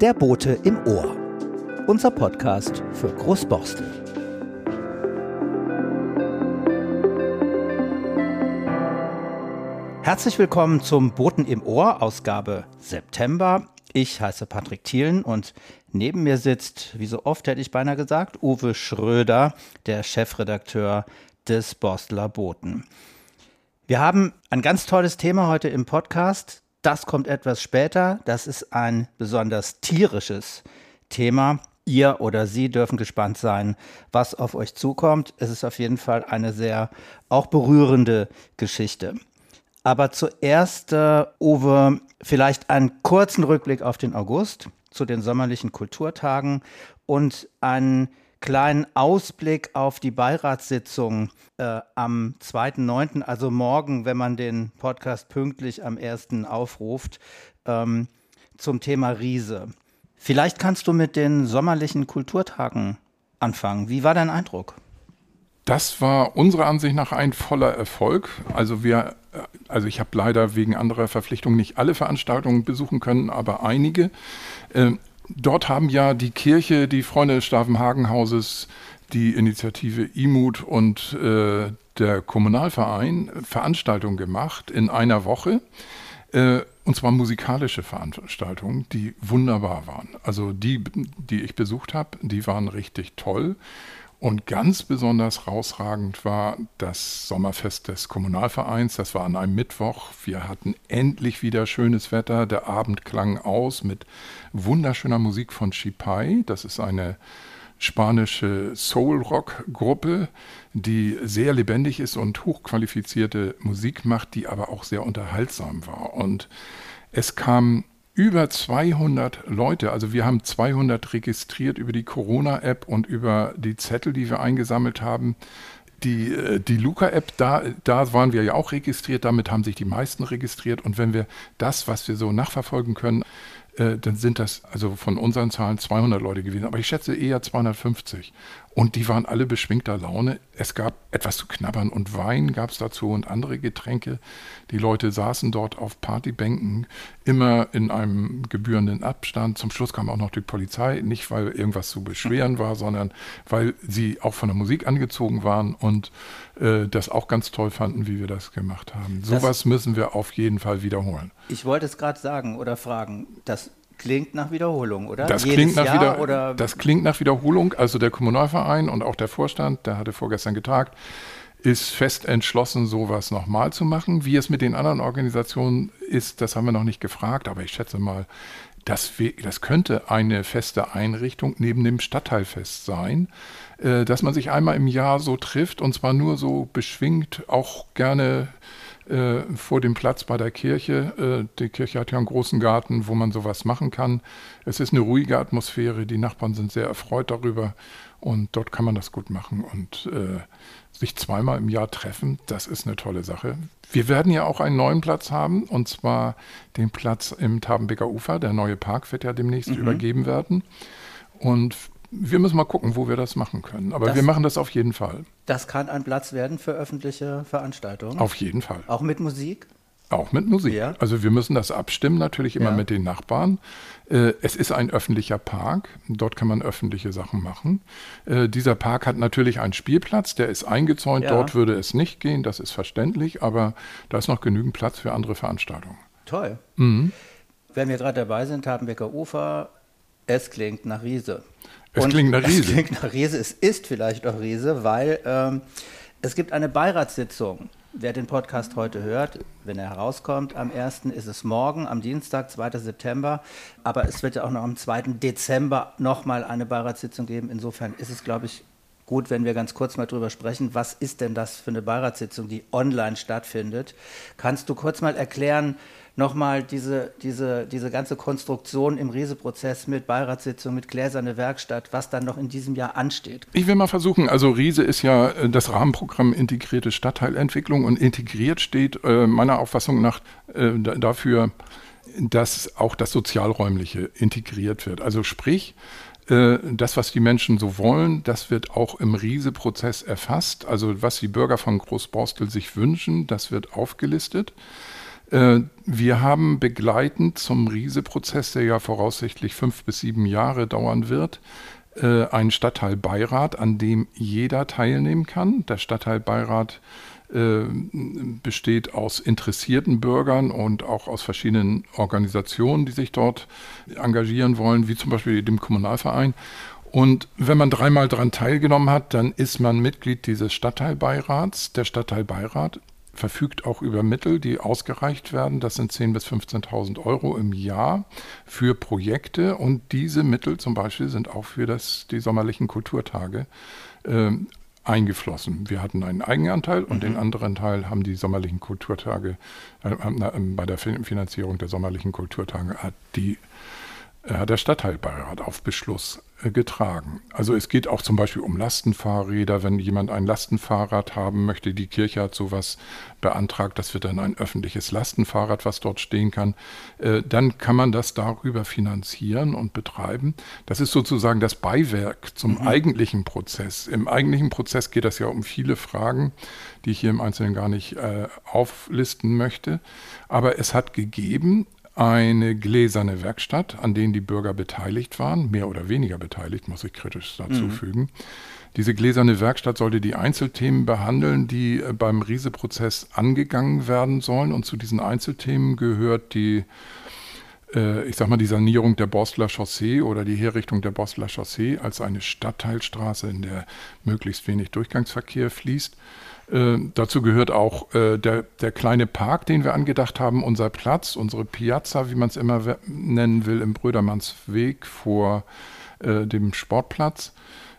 Der Bote im Ohr. Unser Podcast für Großborstel. Herzlich willkommen zum Boten im Ohr, Ausgabe September. Ich heiße Patrick Thielen und neben mir sitzt, wie so oft hätte ich beinahe gesagt, Uwe Schröder, der Chefredakteur des Borstler Boten. Wir haben ein ganz tolles Thema heute im Podcast. Das kommt etwas später. Das ist ein besonders tierisches Thema. Ihr oder Sie dürfen gespannt sein, was auf euch zukommt. Es ist auf jeden Fall eine sehr auch berührende Geschichte. Aber zuerst, äh, Uwe, vielleicht einen kurzen Rückblick auf den August zu den sommerlichen Kulturtagen und einen kleinen Ausblick auf die Beiratssitzung äh, am 2.9., also morgen, wenn man den Podcast pünktlich am 1. aufruft, ähm, zum Thema Riese. Vielleicht kannst du mit den sommerlichen Kulturtagen anfangen. Wie war dein Eindruck? Das war unserer Ansicht nach ein voller Erfolg. Also wir, äh, also ich habe leider wegen anderer Verpflichtungen nicht alle Veranstaltungen besuchen können, aber einige. Dort haben ja die Kirche, die Freunde des Stavenhagenhauses, die Initiative IMUT und äh, der Kommunalverein Veranstaltungen gemacht in einer Woche. Äh, und zwar musikalische Veranstaltungen, die wunderbar waren. Also die, die ich besucht habe, die waren richtig toll. Und ganz besonders rausragend war das Sommerfest des Kommunalvereins. Das war an einem Mittwoch. Wir hatten endlich wieder schönes Wetter. Der Abend klang aus mit wunderschöner Musik von Chipai. Das ist eine spanische Soul-Rock-Gruppe, die sehr lebendig ist und hochqualifizierte Musik macht, die aber auch sehr unterhaltsam war. Und es kam über 200 Leute, also wir haben 200 registriert über die Corona-App und über die Zettel, die wir eingesammelt haben. Die, äh, die Luca-App, da, da waren wir ja auch registriert, damit haben sich die meisten registriert. Und wenn wir das, was wir so nachverfolgen können, äh, dann sind das also von unseren Zahlen 200 Leute gewesen. Aber ich schätze eher 250. Und die waren alle beschwingter Laune. Es gab etwas zu knabbern und Wein gab es dazu und andere Getränke. Die Leute saßen dort auf Partybänken, immer in einem gebührenden Abstand. Zum Schluss kam auch noch die Polizei, nicht weil irgendwas zu beschweren war, sondern weil sie auch von der Musik angezogen waren und äh, das auch ganz toll fanden, wie wir das gemacht haben. Sowas müssen wir auf jeden Fall wiederholen. Ich wollte es gerade sagen oder fragen, das klingt nach Wiederholung, oder? Das klingt nach, Jahr, wieder, oder? das klingt nach Wiederholung. Also der Kommunalverein und auch der Vorstand, der hatte vorgestern getagt, ist fest entschlossen, sowas nochmal zu machen. Wie es mit den anderen Organisationen ist, das haben wir noch nicht gefragt, aber ich schätze mal, das, das könnte eine feste Einrichtung neben dem Stadtteilfest sein, äh, dass man sich einmal im Jahr so trifft und zwar nur so beschwingt, auch gerne äh, vor dem Platz bei der Kirche. Äh, die Kirche hat ja einen großen Garten, wo man sowas machen kann. Es ist eine ruhige Atmosphäre, die Nachbarn sind sehr erfreut darüber und dort kann man das gut machen und äh, sich zweimal im Jahr treffen, das ist eine tolle Sache. Wir werden ja auch einen neuen Platz haben und zwar den Platz im Tabenbecker Ufer. Der neue Park wird ja demnächst mhm. übergeben werden. Und wir müssen mal gucken, wo wir das machen können. Aber das, wir machen das auf jeden Fall. Das kann ein Platz werden für öffentliche Veranstaltungen. Auf jeden Fall. Auch mit Musik? Auch mit Musik. Ja. Also wir müssen das abstimmen, natürlich immer ja. mit den Nachbarn. Äh, es ist ein öffentlicher Park. Dort kann man öffentliche Sachen machen. Äh, dieser Park hat natürlich einen Spielplatz, der ist eingezäunt. Ja. Dort würde es nicht gehen, das ist verständlich. Aber da ist noch genügend Platz für andere Veranstaltungen. Toll. Mhm. Wenn wir gerade dabei sind, haben Becker Ufer. Es klingt nach Riese. Es Und klingt nach Riese. Es klingt nach Riese. Es ist vielleicht auch Riese, weil ähm, es gibt eine Beiratssitzung. Wer den Podcast heute hört, wenn er herauskommt, am 1. ist es morgen, am Dienstag, 2. September. Aber es wird ja auch noch am 2. Dezember nochmal eine Beiratssitzung geben. Insofern ist es, glaube ich, gut, wenn wir ganz kurz mal drüber sprechen. Was ist denn das für eine Beiratssitzung, die online stattfindet? Kannst du kurz mal erklären, nochmal diese, diese, diese ganze Konstruktion im Riese-Prozess mit Beiratssitzung, mit gläserne Werkstatt, was dann noch in diesem Jahr ansteht. Ich will mal versuchen, also Riese ist ja äh, das Rahmenprogramm Integrierte Stadtteilentwicklung und integriert steht äh, meiner Auffassung nach äh, dafür, dass auch das Sozialräumliche integriert wird. Also sprich, das, was die Menschen so wollen, das wird auch im Riese-Prozess erfasst. Also was die Bürger von Großborstel sich wünschen, das wird aufgelistet. Äh, wir haben begleitend zum Riese-Prozess, der ja voraussichtlich fünf bis sieben Jahre dauern wird, äh, einen Stadtteilbeirat, an dem jeder teilnehmen kann. Der Stadtteilbeirat äh, besteht aus interessierten Bürgern und auch aus verschiedenen Organisationen, die sich dort engagieren wollen, wie zum Beispiel dem Kommunalverein. Und wenn man dreimal daran teilgenommen hat, dann ist man Mitglied dieses Stadtteilbeirats. Der Stadtteilbeirat verfügt auch über Mittel, die ausgereicht werden. Das sind 10.000 bis 15.000 Euro im Jahr für Projekte. Und diese Mittel zum Beispiel sind auch für das, die sommerlichen Kulturtage äh, eingeflossen. Wir hatten einen Eigenanteil und mhm. den anderen Teil haben die sommerlichen Kulturtage, äh, äh, bei der Finanzierung der sommerlichen Kulturtage hat die hat der Stadtteilbeirat auf Beschluss äh, getragen. Also es geht auch zum Beispiel um Lastenfahrräder. Wenn jemand ein Lastenfahrrad haben möchte, die Kirche hat sowas beantragt, das wird dann ein öffentliches Lastenfahrrad, was dort stehen kann, äh, dann kann man das darüber finanzieren und betreiben. Das ist sozusagen das Beiwerk zum mhm. eigentlichen Prozess. Im eigentlichen Prozess geht es ja um viele Fragen, die ich hier im Einzelnen gar nicht äh, auflisten möchte. Aber es hat gegeben eine gläserne Werkstatt, an denen die Bürger beteiligt waren, mehr oder weniger beteiligt, muss ich kritisch dazu mhm. fügen. Diese gläserne Werkstatt sollte die Einzelthemen behandeln, die äh, beim Riese-Prozess angegangen werden sollen. Und zu diesen Einzelthemen gehört die, äh, ich sag mal, die Sanierung der Borstler Chaussee oder die Herrichtung der Borstler Chaussee als eine Stadtteilstraße, in der möglichst wenig Durchgangsverkehr fließt. Äh, dazu gehört auch äh, der, der kleine Park, den wir angedacht haben, unser Platz, unsere Piazza, wie man es immer nennen will, im Brödermannsweg vor äh, dem Sportplatz.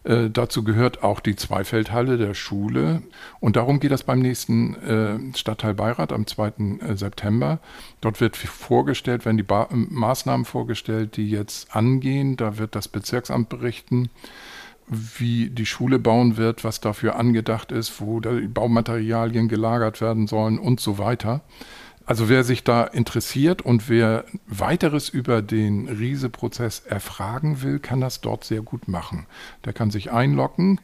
Äh, dazu gehört auch die Zweifeldhalle der Schule. Und darum geht es beim nächsten äh, Stadtteilbeirat am 2. Äh, September. Dort wird vorgestellt, werden die ba Maßnahmen vorgestellt, die jetzt angehen. Da wird das Bezirksamt berichten wie die Schule bauen wird, was dafür angedacht ist, wo die Baumaterialien gelagert werden sollen und so weiter. Also wer sich da interessiert und wer weiteres über den Riese-Prozess erfragen will, kann das dort sehr gut machen. Der kann sich einloggen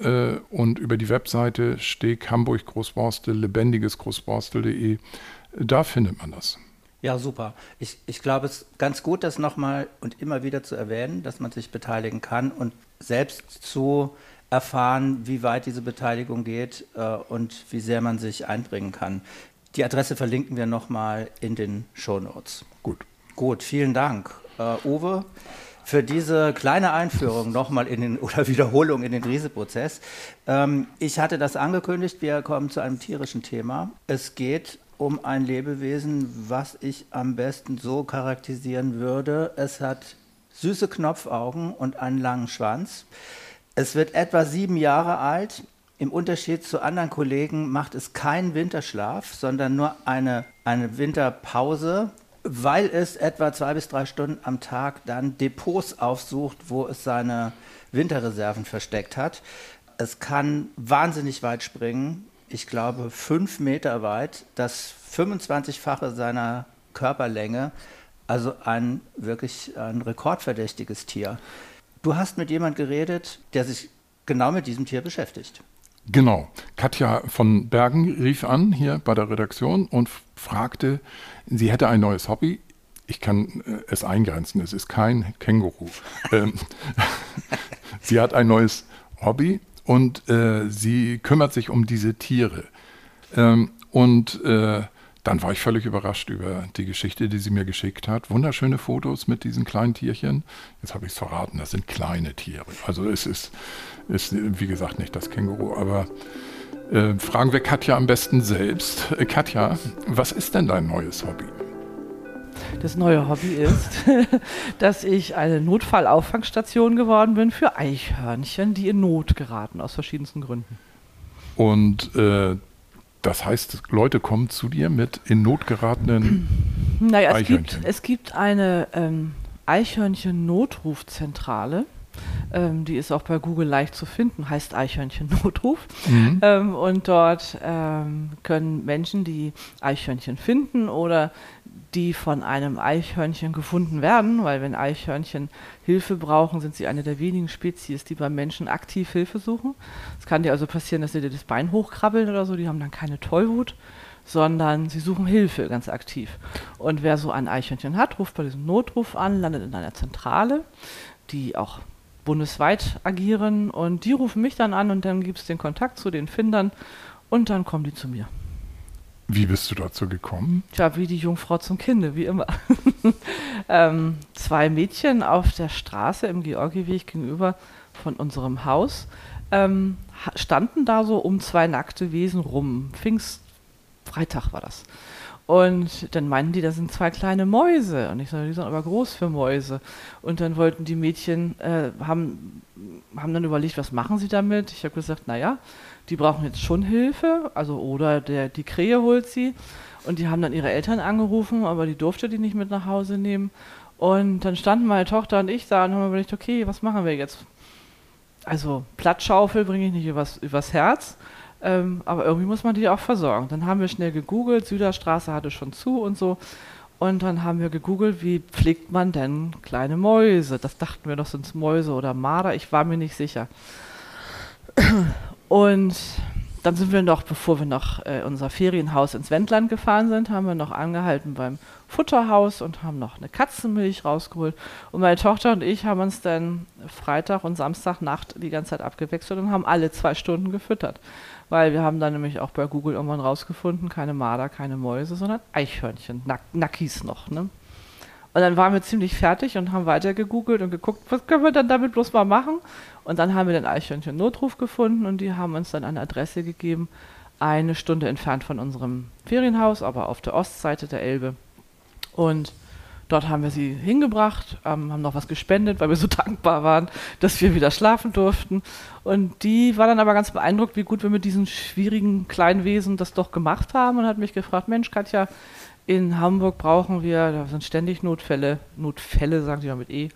äh, und über die Webseite Steg Hamburg Großborstel, lebendiges Großborstel.de, da findet man das. Ja, super. Ich, ich glaube, es ist ganz gut, das nochmal und immer wieder zu erwähnen, dass man sich beteiligen kann und selbst zu erfahren, wie weit diese Beteiligung geht äh, und wie sehr man sich einbringen kann. Die Adresse verlinken wir nochmal in den Show Notes. Gut. Gut, vielen Dank, äh, Uwe, für diese kleine Einführung nochmal in den oder Wiederholung in den Rieseprozess. Ähm, ich hatte das angekündigt, wir kommen zu einem tierischen Thema. Es geht um ein Lebewesen, was ich am besten so charakterisieren würde. Es hat süße Knopfaugen und einen langen Schwanz. Es wird etwa sieben Jahre alt. Im Unterschied zu anderen Kollegen macht es keinen Winterschlaf, sondern nur eine, eine Winterpause, weil es etwa zwei bis drei Stunden am Tag dann Depots aufsucht, wo es seine Winterreserven versteckt hat. Es kann wahnsinnig weit springen, ich glaube, fünf Meter weit, das 25-fache seiner Körperlänge. Also ein wirklich ein rekordverdächtiges Tier. Du hast mit jemand geredet, der sich genau mit diesem Tier beschäftigt. Genau. Katja von Bergen rief an hier bei der Redaktion und fragte, sie hätte ein neues Hobby. Ich kann äh, es eingrenzen, es ist kein Känguru. Ähm, sie hat ein neues Hobby und äh, sie kümmert sich um diese Tiere. Ähm, und äh, dann war ich völlig überrascht über die Geschichte, die sie mir geschickt hat. Wunderschöne Fotos mit diesen kleinen Tierchen. Jetzt habe ich es verraten, das sind kleine Tiere. Also es ist, ist wie gesagt, nicht das Känguru, aber äh, fragen wir Katja am besten selbst. Äh, Katja, was ist denn dein neues Hobby? Das neue Hobby ist, dass ich eine Notfallauffangstation geworden bin für Eichhörnchen, die in Not geraten, aus verschiedensten Gründen. Und äh, das heißt, Leute kommen zu dir mit in Not geratenen naja, Eichhörnchen. Es gibt, es gibt eine ähm, Eichhörnchen-Notrufzentrale. Ähm, die ist auch bei Google leicht zu finden, heißt Eichhörnchen-Notruf. Mhm. Ähm, und dort ähm, können Menschen, die Eichhörnchen finden oder die von einem Eichhörnchen gefunden werden, weil wenn Eichhörnchen Hilfe brauchen, sind sie eine der wenigen Spezies, die beim Menschen aktiv Hilfe suchen. Es kann dir also passieren, dass sie dir das Bein hochkrabbeln oder so, die haben dann keine Tollwut, sondern sie suchen Hilfe ganz aktiv. Und wer so ein Eichhörnchen hat, ruft bei diesem Notruf an, landet in einer Zentrale, die auch bundesweit agieren und die rufen mich dann an und dann gibt es den Kontakt zu den Findern und dann kommen die zu mir. Wie bist du dazu gekommen? Tja, wie die Jungfrau zum Kinde, wie immer. ähm, zwei Mädchen auf der Straße im Georgieweg gegenüber von unserem Haus ähm, standen da so um zwei nackte Wesen rum. Pfingstfreitag war das. Und dann meinten die, das sind zwei kleine Mäuse. Und ich sage, die sind aber groß für Mäuse. Und dann wollten die Mädchen, äh, haben, haben dann überlegt, was machen sie damit? Ich habe gesagt, naja, die brauchen jetzt schon Hilfe. Also, oder der, die Krähe holt sie. Und die haben dann ihre Eltern angerufen, aber die durfte die nicht mit nach Hause nehmen. Und dann standen meine Tochter und ich da und haben überlegt, okay, was machen wir jetzt? Also Plattschaufel bringe ich nicht übers, übers Herz, ähm, aber irgendwie muss man die auch versorgen. Dann haben wir schnell gegoogelt, Süderstraße hatte schon zu und so. Und dann haben wir gegoogelt, wie pflegt man denn kleine Mäuse? Das dachten wir doch, sind es Mäuse oder Marder, ich war mir nicht sicher. Und dann sind wir noch, bevor wir noch äh, unser Ferienhaus ins Wendland gefahren sind, haben wir noch angehalten beim Futterhaus und haben noch eine Katzenmilch rausgeholt. Und meine Tochter und ich haben uns dann Freitag und Samstagnacht die ganze Zeit abgewechselt und haben alle zwei Stunden gefüttert. Weil wir haben dann nämlich auch bei Google irgendwann rausgefunden, keine Marder, keine Mäuse, sondern Eichhörnchen, Nack Nackis noch. Ne? Und dann waren wir ziemlich fertig und haben weiter gegoogelt und geguckt, was können wir dann damit bloß mal machen. Und dann haben wir den Eichhörnchen-Notruf gefunden und die haben uns dann eine Adresse gegeben, eine Stunde entfernt von unserem Ferienhaus, aber auf der Ostseite der Elbe. Und dort haben wir sie hingebracht, ähm, haben noch was gespendet, weil wir so dankbar waren, dass wir wieder schlafen durften. Und die war dann aber ganz beeindruckt, wie gut wir mit diesen schwierigen kleinen Wesen das doch gemacht haben und hat mich gefragt, Mensch, Katja, in Hamburg brauchen wir, da sind ständig Notfälle, Notfälle sagen sie ja mit E,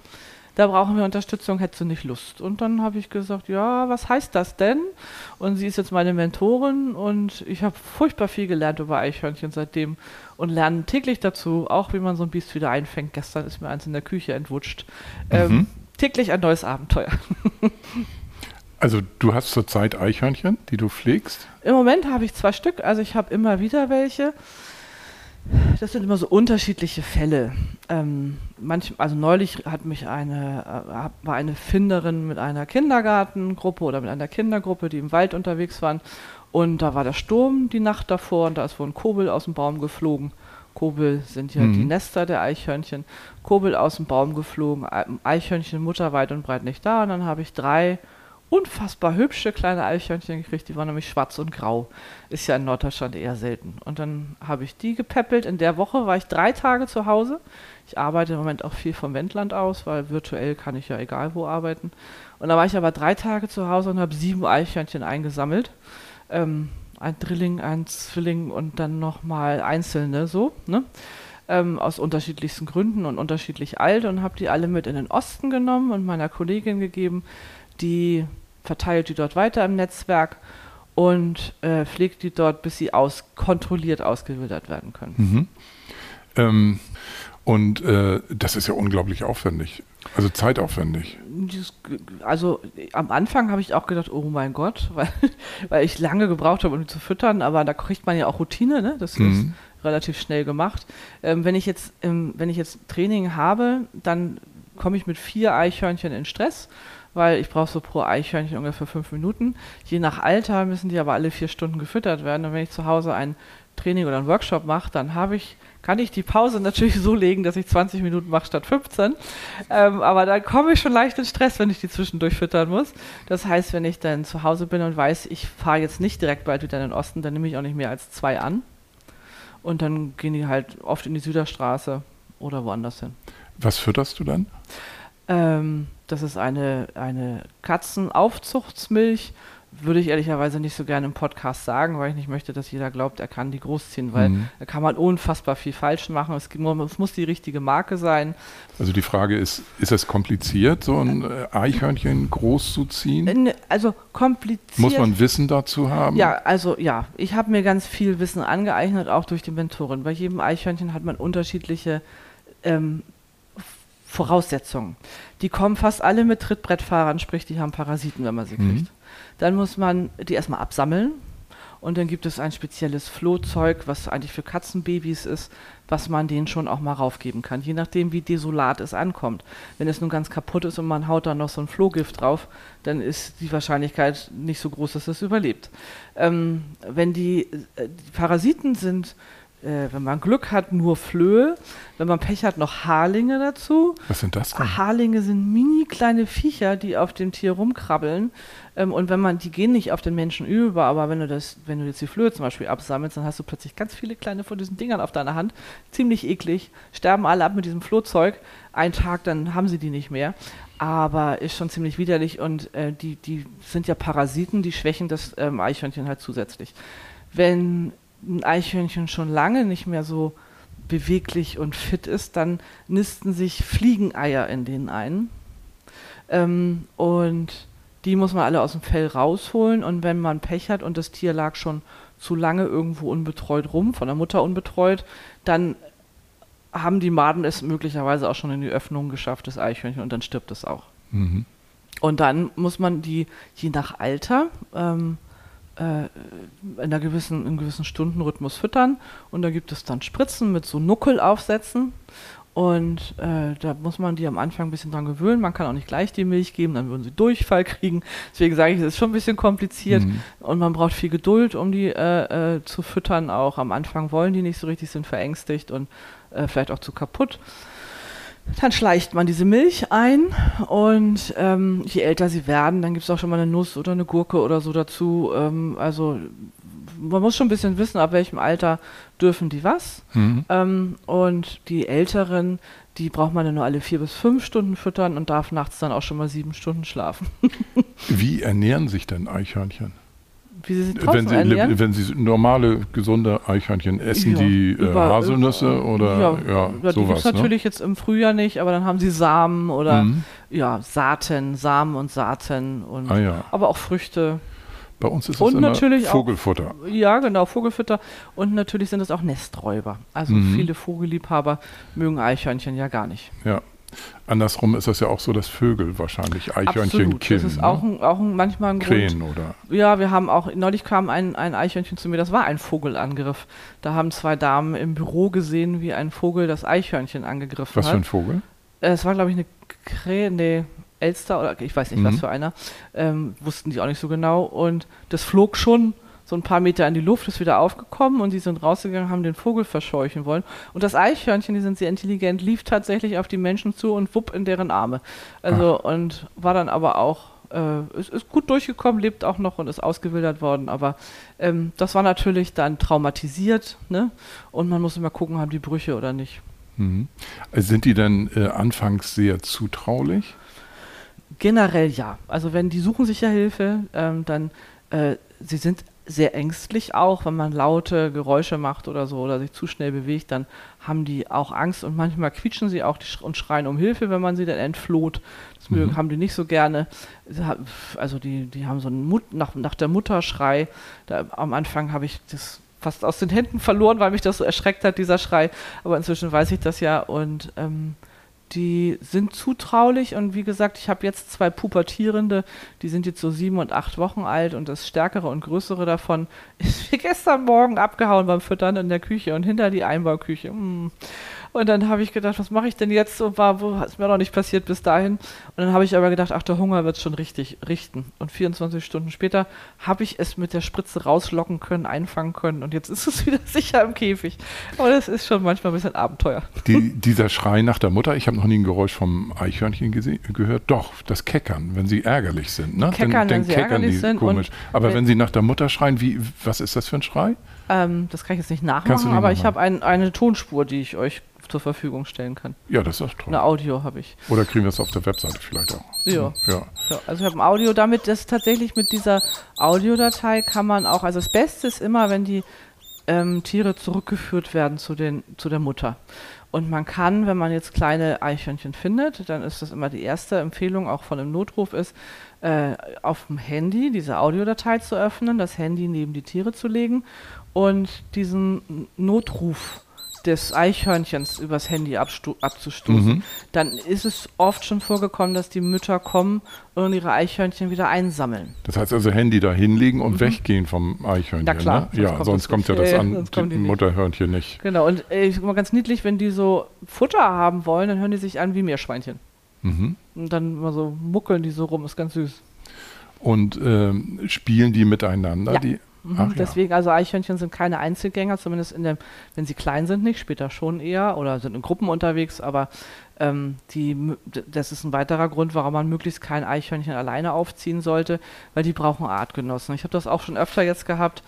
da brauchen wir Unterstützung, hättest du nicht Lust? Und dann habe ich gesagt, ja, was heißt das denn? Und sie ist jetzt meine Mentorin und ich habe furchtbar viel gelernt über Eichhörnchen seitdem und lerne täglich dazu, auch wie man so ein Biest wieder einfängt. Gestern ist mir eins in der Küche entwutscht. Ähm, mhm. täglich ein neues Abenteuer. Also du hast zurzeit Eichhörnchen, die du pflegst? Im Moment habe ich zwei Stück, also ich habe immer wieder welche. Das sind immer so unterschiedliche Fälle. Ähm, manch, also neulich hat mich eine, äh, war eine Finderin mit einer Kindergartengruppe oder mit einer Kindergruppe, die im Wald unterwegs waren. Und da war der Sturm die Nacht davor und da ist wohl ein Kobel aus dem Baum geflogen. Kobel sind ja mhm. die Nester der Eichhörnchen. Kobel aus dem Baum geflogen, Eichhörnchen mutterweit und breit nicht da. Und dann habe ich drei unfassbar hübsche kleine Eichhörnchen gekriegt, die waren nämlich schwarz und grau. Ist ja in Norddeutschland eher selten. Und dann habe ich die gepäppelt. In der Woche war ich drei Tage zu Hause. Ich arbeite im Moment auch viel vom Wendland aus, weil virtuell kann ich ja egal wo arbeiten. Und da war ich aber drei Tage zu Hause und habe sieben Eichhörnchen eingesammelt. Ähm, ein Drilling, ein Zwilling und dann nochmal einzelne so, ne? Ähm, aus unterschiedlichsten Gründen und unterschiedlich alt und habe die alle mit in den Osten genommen und meiner Kollegin gegeben, die verteilt die dort weiter im Netzwerk und äh, pflegt die dort, bis sie aus, kontrolliert ausgewildert werden können. Mhm. Ähm, und äh, das ist ja unglaublich aufwendig, also zeitaufwendig. Also am Anfang habe ich auch gedacht, oh mein Gott, weil, weil ich lange gebraucht habe, um die zu füttern, aber da kriegt man ja auch Routine, ne? das mhm. ist relativ schnell gemacht. Ähm, wenn, ich jetzt, ähm, wenn ich jetzt Training habe, dann komme ich mit vier Eichhörnchen in Stress weil ich brauche so pro Eichhörnchen ungefähr fünf Minuten. Je nach Alter müssen die aber alle vier Stunden gefüttert werden. Und wenn ich zu Hause ein Training oder einen Workshop mache, dann habe ich, kann ich die Pause natürlich so legen, dass ich 20 Minuten mache statt 15. Ähm, aber dann komme ich schon leicht in Stress, wenn ich die zwischendurch füttern muss. Das heißt, wenn ich dann zu Hause bin und weiß, ich fahre jetzt nicht direkt bald wieder in den Osten, dann nehme ich auch nicht mehr als zwei an. Und dann gehen die halt oft in die Süderstraße oder woanders hin. Was fütterst du dann? Ähm, das ist eine, eine Katzenaufzuchtsmilch. Würde ich ehrlicherweise nicht so gerne im Podcast sagen, weil ich nicht möchte, dass jeder glaubt, er kann die großziehen, weil mhm. da kann man unfassbar viel falsch machen. Es, es, muss die richtige Marke sein. Also die Frage ist, ist es kompliziert, so ein äh, Eichhörnchen groß zu ziehen? Ne, also kompliziert. Muss man Wissen dazu haben? Ja, also ja, ich habe mir ganz viel Wissen angeeignet, auch durch die Mentorin. Bei jedem Eichhörnchen hat man unterschiedliche ähm, Voraussetzungen. Die kommen fast alle mit Trittbrettfahrern, sprich, die haben Parasiten, wenn man sie mhm. kriegt. Dann muss man die erstmal absammeln Und dann gibt es ein spezielles Flohzeug, was eigentlich für Katzenbabys ist, was man denen schon auch mal raufgeben kann, je nachdem, wie desolat es ankommt. Wenn es nun ganz kaputt ist und man haut da noch so ein Flohgift drauf, dann ist die Wahrscheinlichkeit nicht so groß, dass es überlebt. Ähm, wenn die, äh, die Parasiten sind äh, wenn man Glück hat, nur Flöhe. Wenn man Pech hat, noch Haarlinge dazu. Was sind das denn? Haarlinge sind mini kleine Viecher, die auf dem Tier rumkrabbeln. Ähm, und wenn man, die gehen nicht auf den Menschen über, aber wenn du das, wenn du jetzt die Flöhe zum Beispiel absammelst, dann hast du plötzlich ganz viele kleine von diesen Dingern auf deiner Hand. Ziemlich eklig. Sterben alle ab mit diesem Flohzeug. Ein Tag, dann haben sie die nicht mehr. Aber ist schon ziemlich widerlich und äh, die, die sind ja Parasiten, die schwächen das ähm, Eichhörnchen halt zusätzlich. Wenn ein Eichhörnchen schon lange nicht mehr so beweglich und fit ist, dann nisten sich Fliegeneier in denen ein. Ähm, und die muss man alle aus dem Fell rausholen. Und wenn man Pech hat und das Tier lag schon zu lange irgendwo unbetreut rum, von der Mutter unbetreut, dann haben die Maden es möglicherweise auch schon in die Öffnung geschafft, das Eichhörnchen, und dann stirbt es auch. Mhm. Und dann muss man die, je nach Alter, ähm, äh, in, einer gewissen, einem gewissen Stundenrhythmus füttern. Und da gibt es dann Spritzen mit so Nuckelaufsätzen. Und äh, da muss man die am Anfang ein bisschen dran gewöhnen. Man kann auch nicht gleich die Milch geben, dann würden sie Durchfall kriegen. Deswegen sage ich, es ist schon ein bisschen kompliziert mhm. und man braucht viel Geduld, um die äh, äh, zu füttern. Auch am Anfang wollen die nicht so richtig, sind verängstigt und äh, vielleicht auch zu kaputt. Dann schleicht man diese Milch ein und ähm, je älter sie werden, dann gibt es auch schon mal eine Nuss oder eine Gurke oder so dazu. Ähm, also man muss schon ein bisschen wissen, ab welchem Alter dürfen die was. Mhm. Ähm, und die Älteren, die braucht man dann nur alle vier bis fünf Stunden füttern und darf nachts dann auch schon mal sieben Stunden schlafen. Wie ernähren sich denn Eichhörnchen? Wie sie wenn sie, ernähren? Wenn sie normale, gesunde Eichhörnchen essen, ja, die äh, über, Haselnüsse oder ja, ja, sowas. Es ne? natürlich jetzt im Frühjahr nicht, aber dann haben sie Samen oder mhm. ja, Saaten, Samen und Saaten und ah, ja. aber auch Früchte. Bei uns ist es und natürlich Vogelfutter. Auch, ja, genau, Vogelfutter. Und natürlich sind es auch Nesträuber. Also mhm. viele Vogelliebhaber mögen Eichhörnchen ja gar nicht. Ja. Andersrum ist das ja auch so, dass Vögel wahrscheinlich Eichhörnchen Absolut. killen. Das ist ne? auch, ein, auch ein, manchmal ein Krähen Grund. oder? Ja, wir haben auch, neulich kam ein, ein Eichhörnchen zu mir, das war ein Vogelangriff. Da haben zwei Damen im Büro gesehen, wie ein Vogel das Eichhörnchen angegriffen was hat. Was für ein Vogel? Äh, es war, glaube ich, eine Krähe, nee, Elster oder ich weiß nicht, mhm. was für einer. Ähm, wussten die auch nicht so genau. Und das flog schon so ein paar Meter in die Luft, ist wieder aufgekommen und die sind rausgegangen, haben den Vogel verscheuchen wollen. Und das Eichhörnchen, die sind sehr intelligent, lief tatsächlich auf die Menschen zu und wupp in deren Arme. Also Ach. und war dann aber auch, äh, ist, ist, gut durchgekommen, lebt auch noch und ist ausgewildert worden. Aber ähm, das war natürlich dann traumatisiert, ne? Und man muss immer gucken, haben die Brüche oder nicht. Mhm. Sind die dann äh, anfangs sehr zutraulich? Generell ja. Also wenn die suchen sich ja Hilfe, ähm, dann äh, sie sind sehr ängstlich auch, wenn man laute Geräusche macht oder so oder sich zu schnell bewegt, dann haben die auch Angst und manchmal quietschen sie auch und schreien um Hilfe, wenn man sie dann entfloht. Das mhm. haben die nicht so gerne. Also die, die haben so einen Mut, nach, nach der Mutterschrei. Da, am Anfang habe ich das fast aus den Händen verloren, weil mich das so erschreckt hat, dieser Schrei. Aber inzwischen weiß ich das ja und ähm, die sind zutraulich und wie gesagt, ich habe jetzt zwei Pubertierende, die sind jetzt so sieben und acht Wochen alt und das stärkere und größere davon ist mir gestern Morgen abgehauen beim Füttern in der Küche und hinter die Einbauküche. Mm. Und dann habe ich gedacht, was mache ich denn jetzt? Und war, wo ist mir noch nicht passiert bis dahin. Und dann habe ich aber gedacht, ach, der Hunger wird schon richtig richten. Und 24 Stunden später habe ich es mit der Spritze rauslocken können, einfangen können. Und jetzt ist es wieder sicher im Käfig. Aber das ist schon manchmal ein bisschen Abenteuer. Die, dieser Schrei nach der Mutter, ich habe noch nie ein Geräusch vom Eichhörnchen gehört. Doch, das Keckern, wenn sie ärgerlich sind. Ne? Keckern, dann, wenn sie ärgerlich die sind. Komisch. Aber wenn, wenn sie nach der Mutter schreien, wie, was ist das für ein Schrei? Ähm, das kann ich jetzt nicht nachmachen, aber ich habe ein, eine Tonspur, die ich euch zur Verfügung stellen kann. Ja, das ist toll. Eine Audio habe ich. Oder kriegen wir es auf der Webseite vielleicht auch. Ja. ja. ja also ich habe ein Audio damit, das tatsächlich mit dieser Audiodatei kann man auch, also das Beste ist immer, wenn die ähm, Tiere zurückgeführt werden zu, den, zu der Mutter. Und man kann, wenn man jetzt kleine Eichhörnchen findet, dann ist das immer die erste Empfehlung, auch von einem Notruf ist, äh, auf dem Handy diese Audiodatei zu öffnen, das Handy neben die Tiere zu legen und diesen Notruf des Eichhörnchens übers Handy abzustoßen, mhm. dann ist es oft schon vorgekommen, dass die Mütter kommen und ihre Eichhörnchen wieder einsammeln. Das heißt also Handy da hinlegen und mhm. weggehen vom Eichhörnchen. Na klar. Ne? Ja, sonst, sonst kommt ja das äh, an, die Mutterhörnchen nicht. Genau, und äh, ich mal ganz niedlich, wenn die so Futter haben wollen, dann hören die sich an wie Meerschweinchen. Mhm. Und dann mal so muckeln die so rum, ist ganz süß. Und ähm, spielen die miteinander? Ja. Die, Mhm, Ach, Deswegen, ja. also Eichhörnchen sind keine Einzelgänger, zumindest in dem, wenn sie klein sind nicht, später schon eher oder sind in Gruppen unterwegs, aber ähm, die, das ist ein weiterer Grund, warum man möglichst kein Eichhörnchen alleine aufziehen sollte, weil die brauchen Artgenossen. Ich habe das auch schon öfter jetzt gehabt,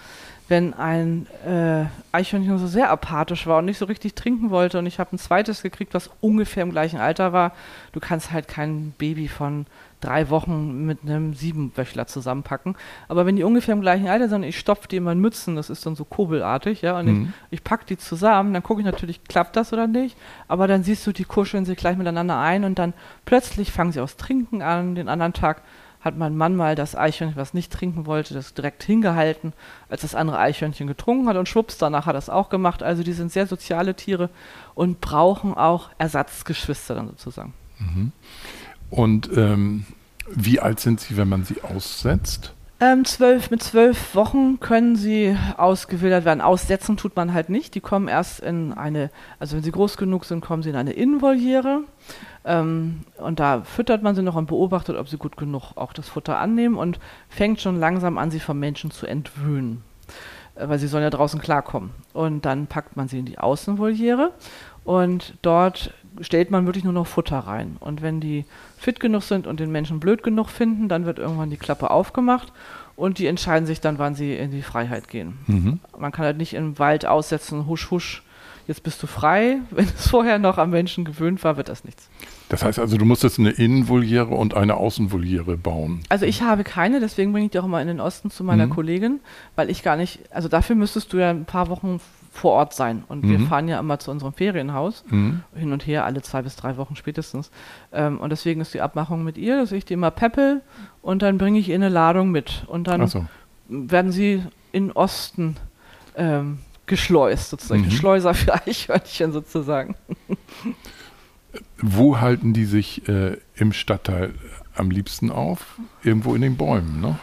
wenn ein äh, Eichhörnchen so sehr apathisch war und nicht so richtig trinken wollte und ich habe ein zweites gekriegt, was ungefähr im gleichen Alter war. Du kannst halt kein Baby von drei Wochen mit einem Siebenwöchler zusammenpacken. Aber wenn die ungefähr im gleichen Alter sind, ich stopfe die immer in Mützen, das ist dann so kurbelartig, ja, und mhm. ich, ich packe die zusammen, dann gucke ich natürlich, klappt das oder nicht. Aber dann siehst du, die kuscheln sich gleich miteinander ein und dann plötzlich fangen sie aus Trinken an. Den anderen Tag hat mein Mann mal das Eichhörnchen, was nicht trinken wollte, das direkt hingehalten, als das andere Eichhörnchen getrunken hat und schwupps, danach hat er es auch gemacht. Also die sind sehr soziale Tiere und brauchen auch Ersatzgeschwister dann sozusagen. Mhm. Und ähm, wie alt sind sie, wenn man sie aussetzt? Ähm, zwölf, mit zwölf Wochen können sie ausgewildert werden. Aussetzen tut man halt nicht. Die kommen erst in eine, also wenn sie groß genug sind, kommen sie in eine Innenvoliere. Ähm, und da füttert man sie noch und beobachtet, ob sie gut genug auch das Futter annehmen und fängt schon langsam an, sie vom Menschen zu entwöhnen. Äh, weil sie sollen ja draußen klarkommen. Und dann packt man sie in die Außenvoliere und dort stellt man wirklich nur noch Futter rein. Und wenn die fit genug sind und den Menschen blöd genug finden, dann wird irgendwann die Klappe aufgemacht und die entscheiden sich dann, wann sie in die Freiheit gehen. Mhm. Man kann halt nicht im Wald aussetzen, husch, husch, jetzt bist du frei. Wenn es vorher noch am Menschen gewöhnt war, wird das nichts. Das heißt also, du musst jetzt eine Innenvoliere und eine Außenvoliere bauen. Also ich habe keine, deswegen bringe ich die auch immer in den Osten zu meiner mhm. Kollegin, weil ich gar nicht, also dafür müsstest du ja ein paar Wochen vor Ort sein. Und mhm. wir fahren ja immer zu unserem Ferienhaus, mhm. hin und her, alle zwei bis drei Wochen spätestens. Ähm, und deswegen ist die Abmachung mit ihr, dass ich die immer peppel und dann bringe ich ihr eine Ladung mit. Und dann so. werden sie in Osten ähm, geschleust, sozusagen. Mhm. Schleuser für Eichhörnchen sozusagen. Wo halten die sich äh, im Stadtteil am liebsten auf? Irgendwo in den Bäumen, ne?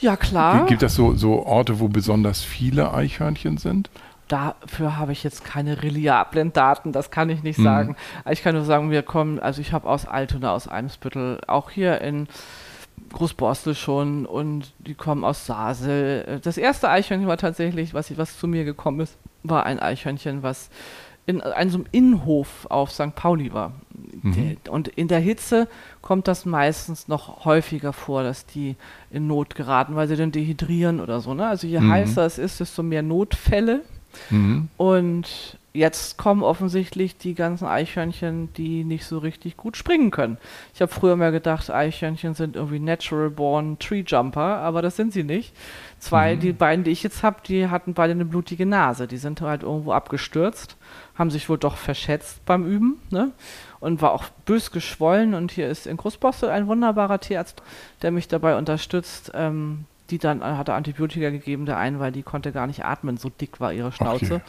Ja, klar. Gibt es so, so Orte, wo besonders viele Eichhörnchen sind? Dafür habe ich jetzt keine reliablen Daten, das kann ich nicht mhm. sagen. Ich kann nur sagen, wir kommen, also ich habe aus Altona, aus Eimsbüttel, auch hier in Großborstel schon und die kommen aus Sasel. Das erste Eichhörnchen war tatsächlich, was, was zu mir gekommen ist, war ein Eichhörnchen, was in einem Innenhof auf St. Pauli war. Mhm. Und in der Hitze kommt das meistens noch häufiger vor, dass die in Not geraten, weil sie dann dehydrieren oder so. Ne? Also je mhm. heißer es ist, desto mehr Notfälle. Mhm. Und jetzt kommen offensichtlich die ganzen Eichhörnchen, die nicht so richtig gut springen können. Ich habe früher mal gedacht, Eichhörnchen sind irgendwie natural born Tree Jumper, aber das sind sie nicht. Zwei, mhm. die beiden, die ich jetzt habe, die hatten beide eine blutige Nase. Die sind halt irgendwo abgestürzt, haben sich wohl doch verschätzt beim Üben, ne? Und war auch bös geschwollen. Und hier ist in Großbossel ein wunderbarer Tierarzt, der mich dabei unterstützt, ähm, die dann hatte Antibiotika gegeben, der einen, weil die konnte gar nicht atmen, so dick war ihre Schnauze.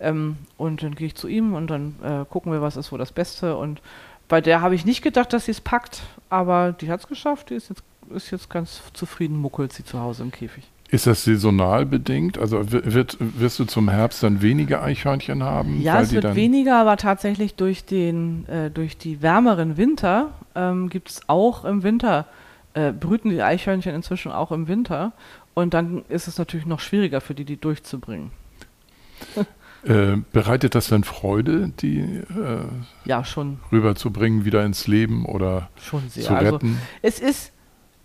Ähm, und dann gehe ich zu ihm und dann äh, gucken wir, was ist wohl das Beste. Und bei der habe ich nicht gedacht, dass sie es packt, aber die hat es geschafft. Die ist jetzt, ist jetzt ganz zufrieden, muckelt sie zu Hause im Käfig. Ist das saisonal bedingt? Also wird, wirst du zum Herbst dann weniger Eichhörnchen haben? Ja, es wird weniger, aber tatsächlich durch, den, äh, durch die wärmeren Winter ähm, gibt es auch im Winter äh, brüten die Eichhörnchen inzwischen auch im Winter. Und dann ist es natürlich noch schwieriger für die, die durchzubringen. Äh, bereitet das denn Freude, die äh, ja, schon. rüberzubringen, wieder ins Leben oder schon sehr. zu also, retten? Also, es ist,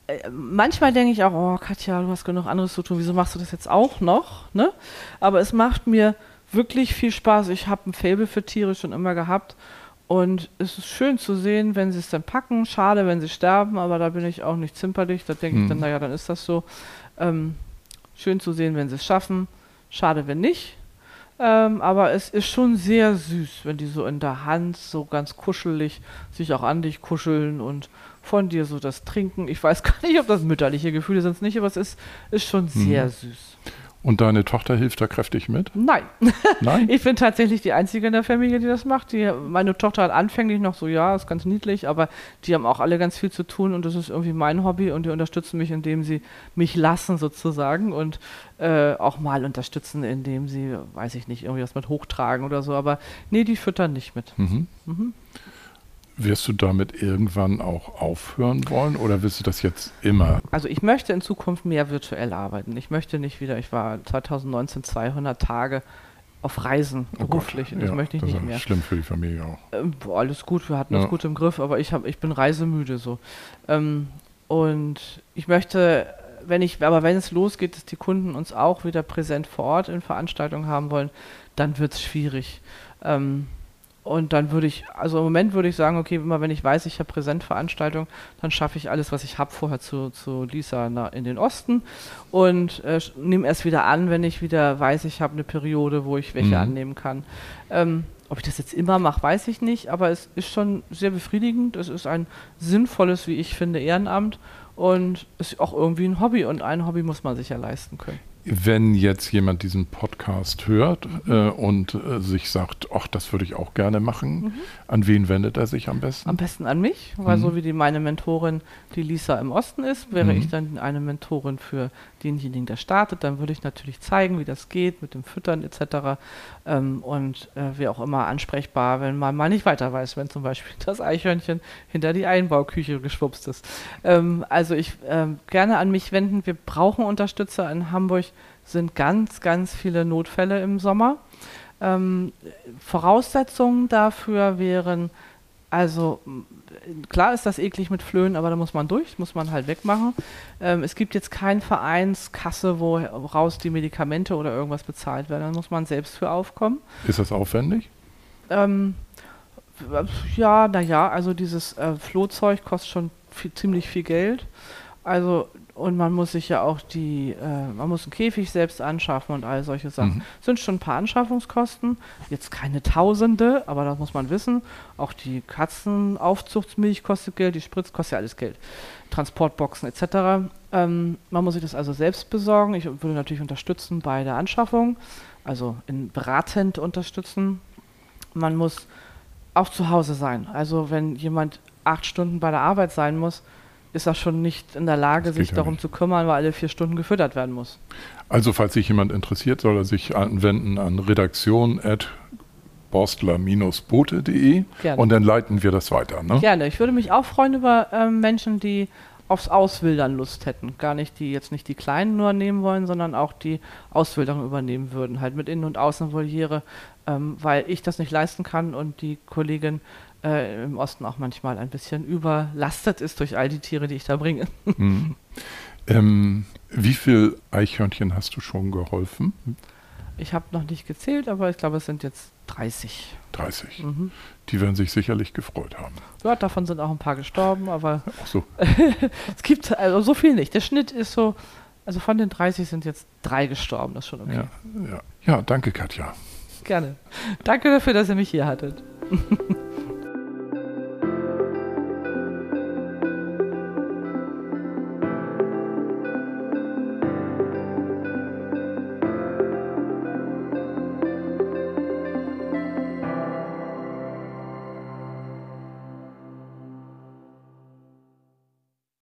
äh, manchmal denke ich auch, oh Katja, du hast genug anderes zu tun, wieso machst du das jetzt auch noch? Ne? Aber es macht mir wirklich viel Spaß. Ich habe ein Faible für Tiere schon immer gehabt und es ist schön zu sehen, wenn sie es dann packen. Schade, wenn sie sterben, aber da bin ich auch nicht zimperlich. Da denke mhm. ich dann, naja, dann ist das so. Ähm, schön zu sehen, wenn sie es schaffen. Schade, wenn nicht. Ähm, aber es ist schon sehr süß, wenn die so in der Hand so ganz kuschelig sich auch an dich kuscheln und von dir so das Trinken. Ich weiß gar nicht, ob das mütterliche Gefühle sind, nicht, aber es ist, ist schon sehr mhm. süß. Und deine Tochter hilft da kräftig mit? Nein. Nein? ich bin tatsächlich die Einzige in der Familie, die das macht. Die, meine Tochter hat anfänglich noch so, ja, ist ganz niedlich, aber die haben auch alle ganz viel zu tun und das ist irgendwie mein Hobby und die unterstützen mich, indem sie mich lassen sozusagen und äh, auch mal unterstützen, indem sie, weiß ich nicht, irgendwie was mit hochtragen oder so. Aber nee, die füttern nicht mit. Mhm. Mhm. Wirst du damit irgendwann auch aufhören wollen oder willst du das jetzt immer? Also ich möchte in Zukunft mehr virtuell arbeiten. Ich möchte nicht wieder, ich war 2019 200 Tage auf Reisen oh beruflich und das ja, möchte ich das nicht mehr. Schlimm für die Familie auch. Ähm, boah, alles gut, wir hatten ja. das gut im Griff, aber ich, hab, ich bin reisemüde so. Ähm, und ich möchte, wenn ich, aber wenn es losgeht, dass die Kunden uns auch wieder präsent vor Ort in Veranstaltungen haben wollen, dann wird es schwierig. Ähm, und dann würde ich, also im Moment würde ich sagen, okay, immer wenn ich weiß, ich habe Präsentveranstaltung, dann schaffe ich alles, was ich habe, vorher zu, zu Lisa na, in den Osten und äh, nehme erst wieder an, wenn ich wieder weiß, ich habe eine Periode, wo ich welche mhm. annehmen kann. Ähm, ob ich das jetzt immer mache, weiß ich nicht, aber es ist schon sehr befriedigend. Es ist ein sinnvolles, wie ich finde, Ehrenamt und es ist auch irgendwie ein Hobby und ein Hobby muss man sich ja leisten können wenn jetzt jemand diesen Podcast hört äh, und äh, sich sagt, ach, das würde ich auch gerne machen, mhm. an wen wendet er sich am besten? Am besten an mich, weil mhm. so wie die, meine Mentorin, die Lisa im Osten ist, wäre mhm. ich dann eine Mentorin für denjenigen, der startet. Dann würde ich natürlich zeigen, wie das geht mit dem Füttern etc. Ähm, und äh, wäre auch immer ansprechbar, wenn man mal nicht weiter weiß, wenn zum Beispiel das Eichhörnchen hinter die Einbauküche geschwupst ist. Ähm, also ich ähm, gerne an mich wenden. Wir brauchen Unterstützer in Hamburg sind ganz, ganz viele Notfälle im Sommer. Ähm, Voraussetzungen dafür wären, also klar ist das eklig mit Flöhen, aber da muss man durch, muss man halt wegmachen. Ähm, es gibt jetzt keine Vereinskasse, wo raus die Medikamente oder irgendwas bezahlt werden, dann muss man selbst für aufkommen. Ist das aufwendig? Ähm, ja, naja, also dieses äh, Flohzeug kostet schon viel, ziemlich viel Geld. Also und man muss sich ja auch die, äh, man muss einen Käfig selbst anschaffen und all solche Sachen. Mhm. Sind schon ein paar Anschaffungskosten, jetzt keine Tausende, aber das muss man wissen. Auch die Katzenaufzuchtsmilch kostet Geld, die Spritz kostet ja alles Geld. Transportboxen etc. Ähm, man muss sich das also selbst besorgen. Ich würde natürlich unterstützen bei der Anschaffung, also in beratend unterstützen. Man muss auch zu Hause sein. Also wenn jemand acht Stunden bei der Arbeit sein muss, ist er schon nicht in der Lage, sich darum nicht. zu kümmern, weil alle vier Stunden gefüttert werden muss. Also falls sich jemand interessiert, soll er sich anwenden an redaktion borstler-bote.de und dann leiten wir das weiter. Ne? Gerne. Ich würde mich auch freuen über ähm, Menschen, die aufs Auswildern Lust hätten. Gar nicht, die jetzt nicht die Kleinen nur nehmen wollen, sondern auch die Auswilderung übernehmen würden. Halt mit Innen- und Außenvoliere, ähm, weil ich das nicht leisten kann und die Kollegin äh, im Osten auch manchmal ein bisschen überlastet ist durch all die Tiere, die ich da bringe. Mhm. Ähm, wie viele Eichhörnchen hast du schon geholfen? Ich habe noch nicht gezählt, aber ich glaube, es sind jetzt 30. 30. Mhm. Die werden sich sicherlich gefreut haben. Ja, davon sind auch ein paar gestorben, aber Ach so. es gibt also so viel nicht. Der Schnitt ist so, also von den 30 sind jetzt drei gestorben, das ist schon okay. Ja, ja. ja danke Katja. Gerne. Danke dafür, dass ihr mich hier hattet.